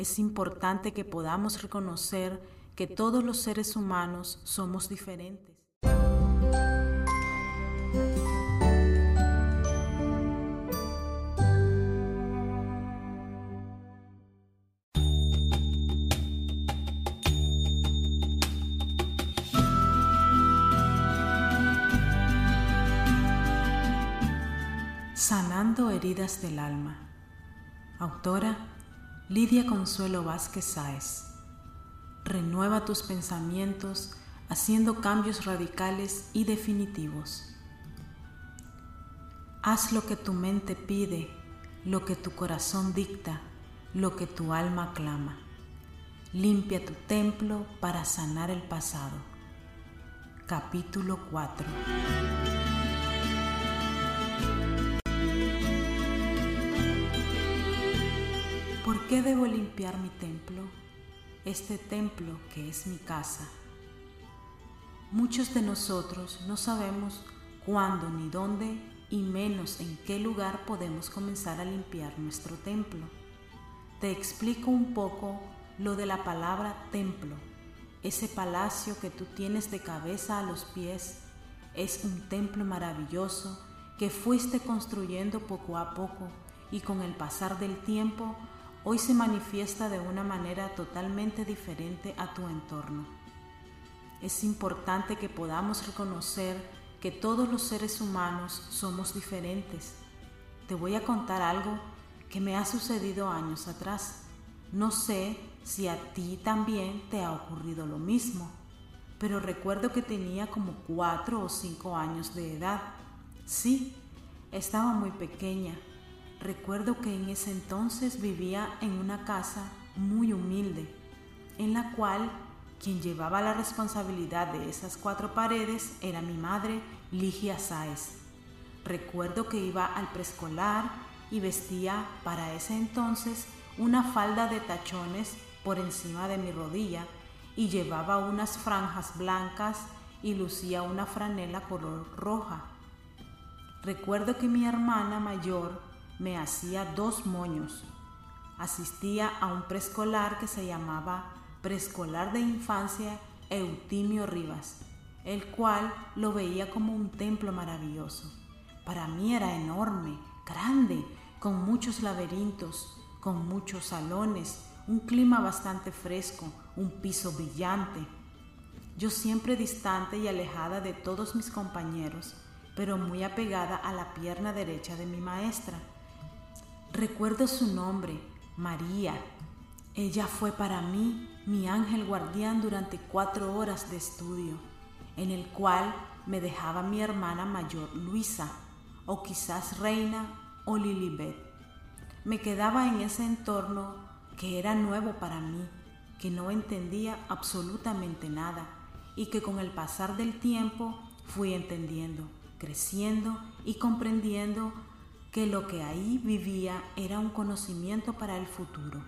es importante que podamos reconocer que todos los seres humanos somos diferentes. Sanando heridas del alma. Autora Lidia Consuelo Vázquez Sáez. Renueva tus pensamientos haciendo cambios radicales y definitivos. Haz lo que tu mente pide, lo que tu corazón dicta, lo que tu alma clama. Limpia tu templo para sanar el pasado. Capítulo 4. Qué debo limpiar mi templo? Este templo que es mi casa. Muchos de nosotros no sabemos cuándo ni dónde y menos en qué lugar podemos comenzar a limpiar nuestro templo. Te explico un poco lo de la palabra templo. Ese palacio que tú tienes de cabeza a los pies es un templo maravilloso que fuiste construyendo poco a poco y con el pasar del tiempo hoy se manifiesta de una manera totalmente diferente a tu entorno. Es importante que podamos reconocer que todos los seres humanos somos diferentes. Te voy a contar algo que me ha sucedido años atrás. No sé si a ti también te ha ocurrido lo mismo, pero recuerdo que tenía como cuatro o cinco años de edad. Sí, estaba muy pequeña Recuerdo que en ese entonces vivía en una casa muy humilde, en la cual quien llevaba la responsabilidad de esas cuatro paredes era mi madre, Ligia Sáez. Recuerdo que iba al preescolar y vestía para ese entonces una falda de tachones por encima de mi rodilla y llevaba unas franjas blancas y lucía una franela color roja. Recuerdo que mi hermana mayor me hacía dos moños. Asistía a un preescolar que se llamaba Preescolar de Infancia Eutimio Rivas, el cual lo veía como un templo maravilloso. Para mí era enorme, grande, con muchos laberintos, con muchos salones, un clima bastante fresco, un piso brillante. Yo siempre distante y alejada de todos mis compañeros, pero muy apegada a la pierna derecha de mi maestra, Recuerdo su nombre, María. Ella fue para mí mi ángel guardián durante cuatro horas de estudio, en el cual me dejaba mi hermana mayor Luisa, o quizás Reina o Lilibet. Me quedaba en ese entorno que era nuevo para mí, que no entendía absolutamente nada y que con el pasar del tiempo fui entendiendo, creciendo y comprendiendo que lo que ahí vivía era un conocimiento para el futuro.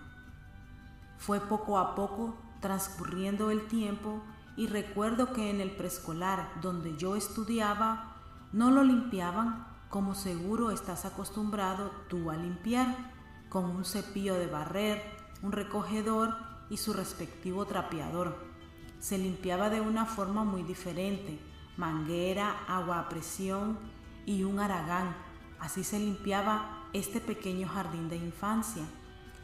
Fue poco a poco transcurriendo el tiempo y recuerdo que en el preescolar donde yo estudiaba no lo limpiaban como seguro estás acostumbrado tú a limpiar, con un cepillo de barrer, un recogedor y su respectivo trapeador. Se limpiaba de una forma muy diferente, manguera, agua a presión y un aragán Así se limpiaba este pequeño jardín de infancia.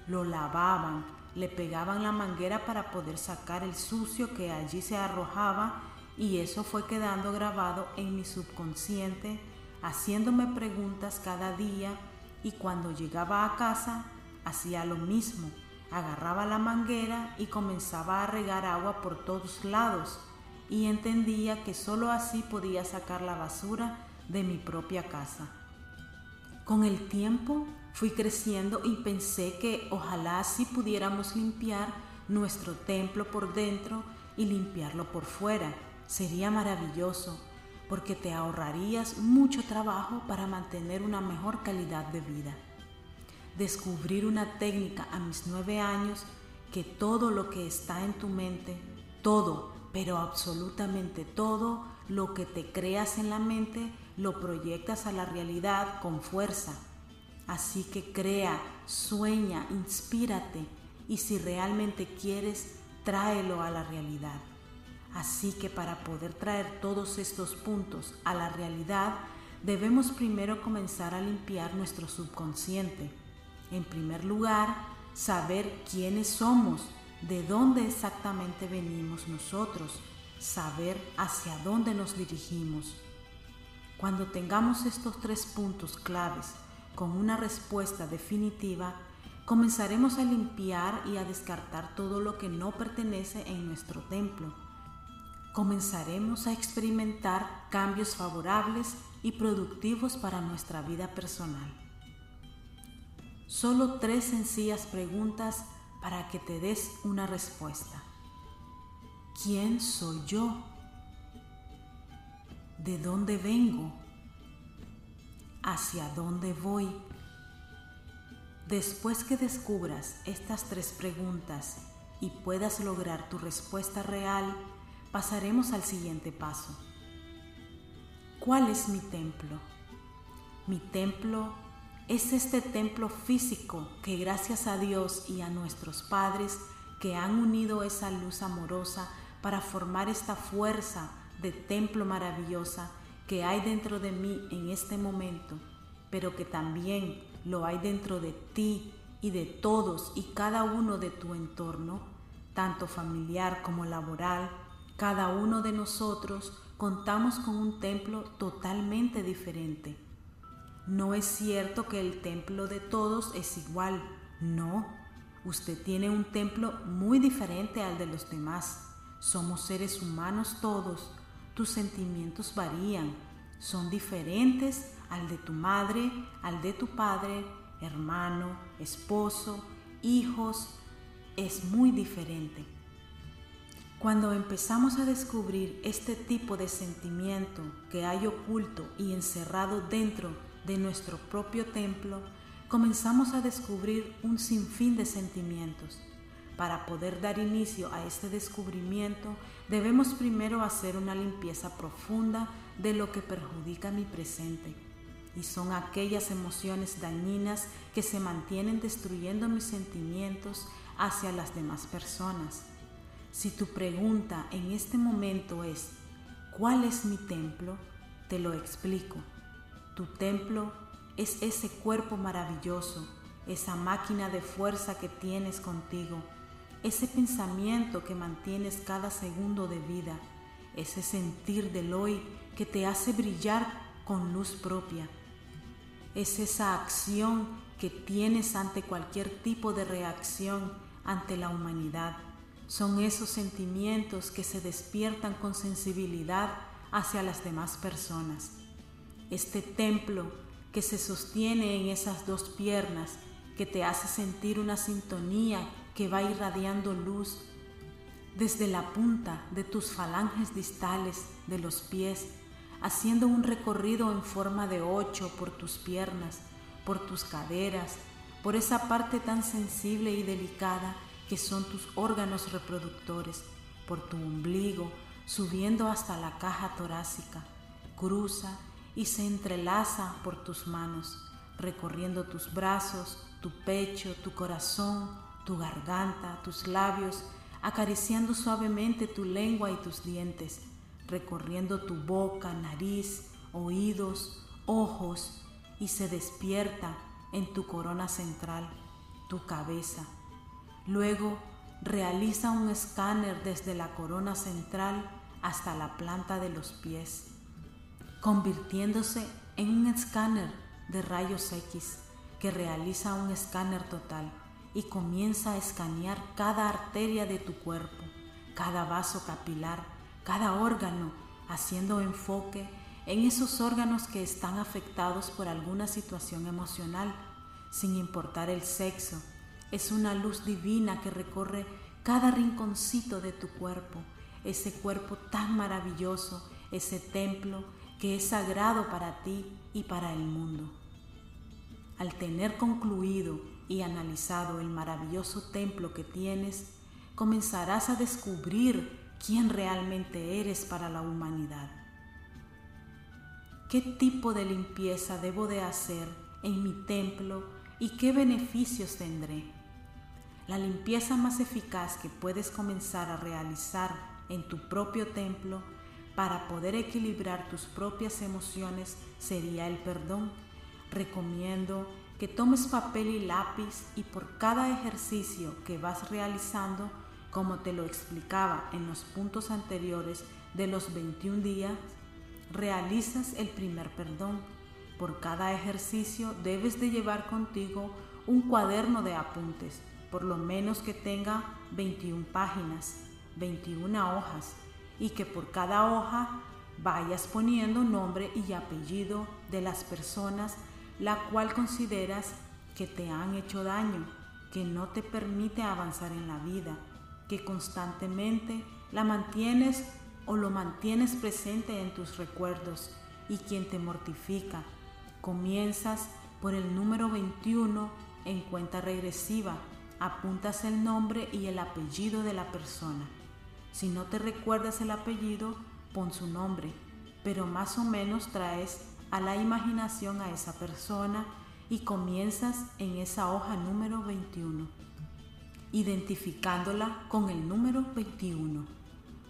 Lo lavaban, le pegaban la manguera para poder sacar el sucio que allí se arrojaba y eso fue quedando grabado en mi subconsciente, haciéndome preguntas cada día y cuando llegaba a casa hacía lo mismo, agarraba la manguera y comenzaba a regar agua por todos lados y entendía que sólo así podía sacar la basura de mi propia casa. Con el tiempo fui creciendo y pensé que ojalá así pudiéramos limpiar nuestro templo por dentro y limpiarlo por fuera. Sería maravilloso porque te ahorrarías mucho trabajo para mantener una mejor calidad de vida. Descubrir una técnica a mis nueve años que todo lo que está en tu mente, todo, pero absolutamente todo lo que te creas en la mente, lo proyectas a la realidad con fuerza. Así que crea, sueña, inspírate y si realmente quieres, tráelo a la realidad. Así que para poder traer todos estos puntos a la realidad, debemos primero comenzar a limpiar nuestro subconsciente. En primer lugar, saber quiénes somos, de dónde exactamente venimos nosotros, saber hacia dónde nos dirigimos. Cuando tengamos estos tres puntos claves con una respuesta definitiva, comenzaremos a limpiar y a descartar todo lo que no pertenece en nuestro templo. Comenzaremos a experimentar cambios favorables y productivos para nuestra vida personal. Solo tres sencillas preguntas para que te des una respuesta. ¿Quién soy yo? ¿De dónde vengo? ¿Hacia dónde voy? Después que descubras estas tres preguntas y puedas lograr tu respuesta real, pasaremos al siguiente paso. ¿Cuál es mi templo? Mi templo es este templo físico que gracias a Dios y a nuestros padres que han unido esa luz amorosa para formar esta fuerza de templo maravillosa que hay dentro de mí en este momento, pero que también lo hay dentro de ti y de todos y cada uno de tu entorno, tanto familiar como laboral, cada uno de nosotros contamos con un templo totalmente diferente. No es cierto que el templo de todos es igual, no. Usted tiene un templo muy diferente al de los demás. Somos seres humanos todos tus sentimientos varían, son diferentes al de tu madre, al de tu padre, hermano, esposo, hijos, es muy diferente. Cuando empezamos a descubrir este tipo de sentimiento que hay oculto y encerrado dentro de nuestro propio templo, comenzamos a descubrir un sinfín de sentimientos para poder dar inicio a este descubrimiento, debemos primero hacer una limpieza profunda de lo que perjudica mi presente. Y son aquellas emociones dañinas que se mantienen destruyendo mis sentimientos hacia las demás personas. Si tu pregunta en este momento es, ¿cuál es mi templo? Te lo explico. Tu templo es ese cuerpo maravilloso, esa máquina de fuerza que tienes contigo ese pensamiento que mantienes cada segundo de vida, ese sentir del hoy que te hace brillar con luz propia. Es esa acción que tienes ante cualquier tipo de reacción ante la humanidad. Son esos sentimientos que se despiertan con sensibilidad hacia las demás personas. Este templo que se sostiene en esas dos piernas, que te hace sentir una sintonía que va irradiando luz desde la punta de tus falanges distales de los pies, haciendo un recorrido en forma de ocho por tus piernas, por tus caderas, por esa parte tan sensible y delicada que son tus órganos reproductores, por tu ombligo, subiendo hasta la caja torácica, cruza y se entrelaza por tus manos, recorriendo tus brazos, tu pecho, tu corazón, tu garganta, tus labios, acariciando suavemente tu lengua y tus dientes, recorriendo tu boca, nariz, oídos, ojos, y se despierta en tu corona central, tu cabeza. Luego realiza un escáner desde la corona central hasta la planta de los pies, convirtiéndose en un escáner de rayos X que realiza un escáner total y comienza a escanear cada arteria de tu cuerpo, cada vaso capilar, cada órgano, haciendo enfoque en esos órganos que están afectados por alguna situación emocional, sin importar el sexo. Es una luz divina que recorre cada rinconcito de tu cuerpo, ese cuerpo tan maravilloso, ese templo que es sagrado para ti y para el mundo. Al tener concluido y analizado el maravilloso templo que tienes, comenzarás a descubrir quién realmente eres para la humanidad. ¿Qué tipo de limpieza debo de hacer en mi templo y qué beneficios tendré? La limpieza más eficaz que puedes comenzar a realizar en tu propio templo para poder equilibrar tus propias emociones sería el perdón. Recomiendo que tomes papel y lápiz y por cada ejercicio que vas realizando, como te lo explicaba en los puntos anteriores de los 21 días, realizas el primer perdón. Por cada ejercicio debes de llevar contigo un cuaderno de apuntes, por lo menos que tenga 21 páginas, 21 hojas, y que por cada hoja vayas poniendo nombre y apellido de las personas la cual consideras que te han hecho daño, que no te permite avanzar en la vida, que constantemente la mantienes o lo mantienes presente en tus recuerdos y quien te mortifica. Comienzas por el número 21 en cuenta regresiva, apuntas el nombre y el apellido de la persona. Si no te recuerdas el apellido, pon su nombre, pero más o menos traes a la imaginación a esa persona y comienzas en esa hoja número 21, identificándola con el número 21.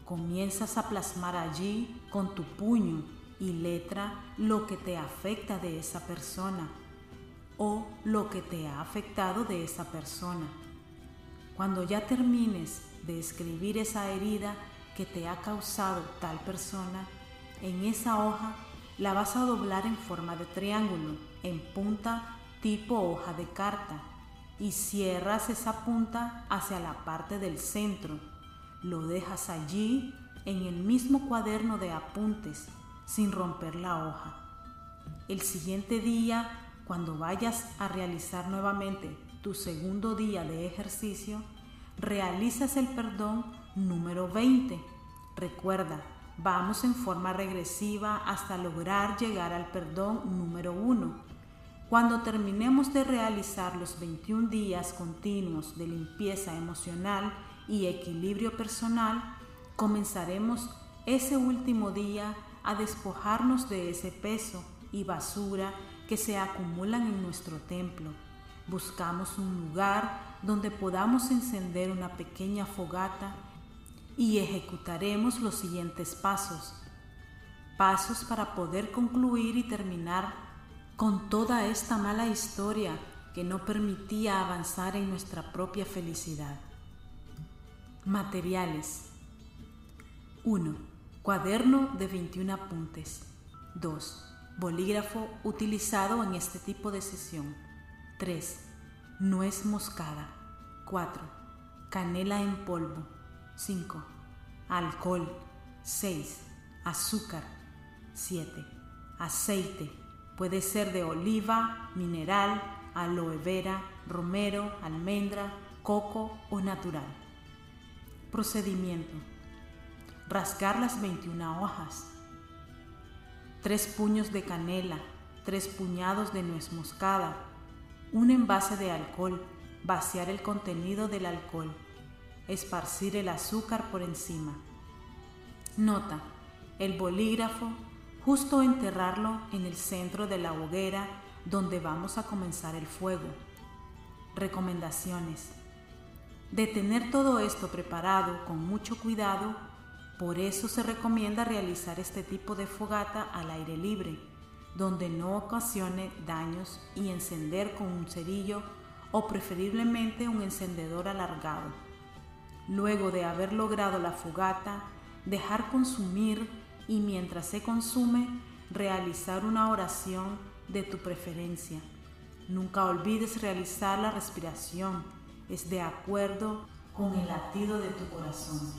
Comienzas a plasmar allí con tu puño y letra lo que te afecta de esa persona o lo que te ha afectado de esa persona. Cuando ya termines de escribir esa herida que te ha causado tal persona, en esa hoja la vas a doblar en forma de triángulo, en punta tipo hoja de carta, y cierras esa punta hacia la parte del centro. Lo dejas allí en el mismo cuaderno de apuntes, sin romper la hoja. El siguiente día, cuando vayas a realizar nuevamente tu segundo día de ejercicio, realizas el perdón número 20. Recuerda, Vamos en forma regresiva hasta lograr llegar al perdón número uno. Cuando terminemos de realizar los 21 días continuos de limpieza emocional y equilibrio personal, comenzaremos ese último día a despojarnos de ese peso y basura que se acumulan en nuestro templo. Buscamos un lugar donde podamos encender una pequeña fogata y ejecutaremos los siguientes pasos. Pasos para poder concluir y terminar con toda esta mala historia que no permitía avanzar en nuestra propia felicidad. Materiales. 1. Cuaderno de 21 apuntes. 2. Bolígrafo utilizado en este tipo de sesión. 3. Nuez moscada. 4. Canela en polvo. 5. Alcohol. 6. Azúcar. 7. Aceite. Puede ser de oliva, mineral, aloe vera, romero, almendra, coco o natural. Procedimiento. Rasgar las 21 hojas. 3 puños de canela, 3 puñados de nuez moscada, un envase de alcohol, vaciar el contenido del alcohol esparcir el azúcar por encima. Nota, el bolígrafo, justo enterrarlo en el centro de la hoguera donde vamos a comenzar el fuego. Recomendaciones. De tener todo esto preparado con mucho cuidado, por eso se recomienda realizar este tipo de fogata al aire libre, donde no ocasione daños y encender con un cerillo o preferiblemente un encendedor alargado Luego de haber logrado la fogata, dejar consumir y mientras se consume, realizar una oración de tu preferencia. Nunca olvides realizar la respiración, es de acuerdo con el latido de tu corazón.